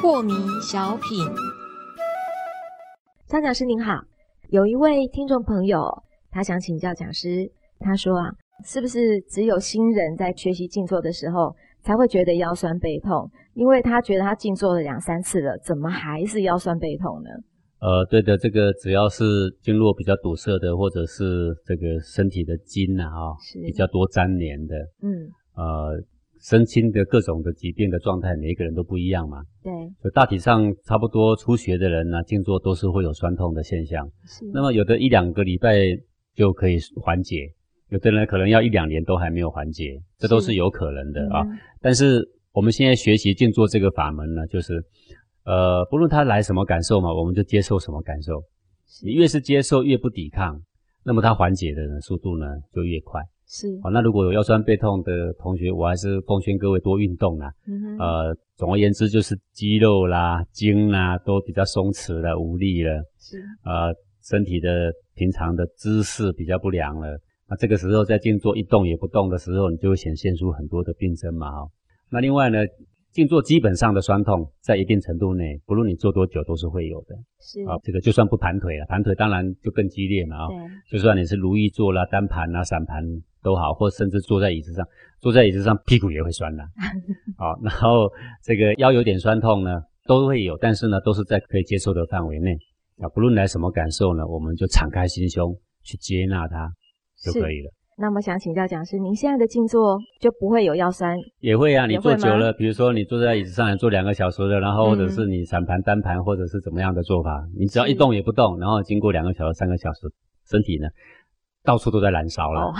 破迷小品，张讲师您好，有一位听众朋友，他想请教讲师，他说啊，是不是只有新人在学习静坐的时候才会觉得腰酸背痛？因为他觉得他静坐了两三次了，怎么还是腰酸背痛呢？呃，对的，这个只要是经络比较堵塞的，或者是这个身体的筋啊，哈，比较多粘连的，嗯，呃。身心的各种的疾病的状态，每一个人都不一样嘛。对，就大体上差不多初学的人呢，静坐都是会有酸痛的现象。是。那么有的一两个礼拜就可以缓解，有的人可能要一两年都还没有缓解，这都是有可能的啊。但是我们现在学习静坐这个法门呢，就是呃，不论他来什么感受嘛，我们就接受什么感受。你越是接受，越不抵抗，那么他缓解的速度呢就越快。是好，那如果有腰酸背痛的同学，我还是奉劝各位多运动啦。嗯哼，呃，总而言之就是肌肉啦、筋啦都比较松弛了、无力了。是，呃，身体的平常的姿势比较不良了。那这个时候在静坐一动也不动的时候，你就会显现出很多的病症嘛。哈，那另外呢？静坐基本上的酸痛，在一定程度内，不论你坐多久都是会有的。是啊，这个就算不盘腿了，盘腿当然就更激烈嘛啊。就算你是如意坐啦、单盘啦、散盘都好，或甚至坐在椅子上，坐在椅子上屁股也会酸的。好，然后这个腰有点酸痛呢，都会有，但是呢，都是在可以接受的范围内啊。不论来什么感受呢，我们就敞开心胸去接纳它就可以了。那么想请教讲师，您现在的静坐就不会有腰酸？也会啊，你坐久了，比如说你坐在椅子上坐两个小时的，然后或者是你散盘、单盘，或者是怎么样的做法，你只要一动也不动，然后经过两个小时、三个小时，身体呢到处都在燃烧了。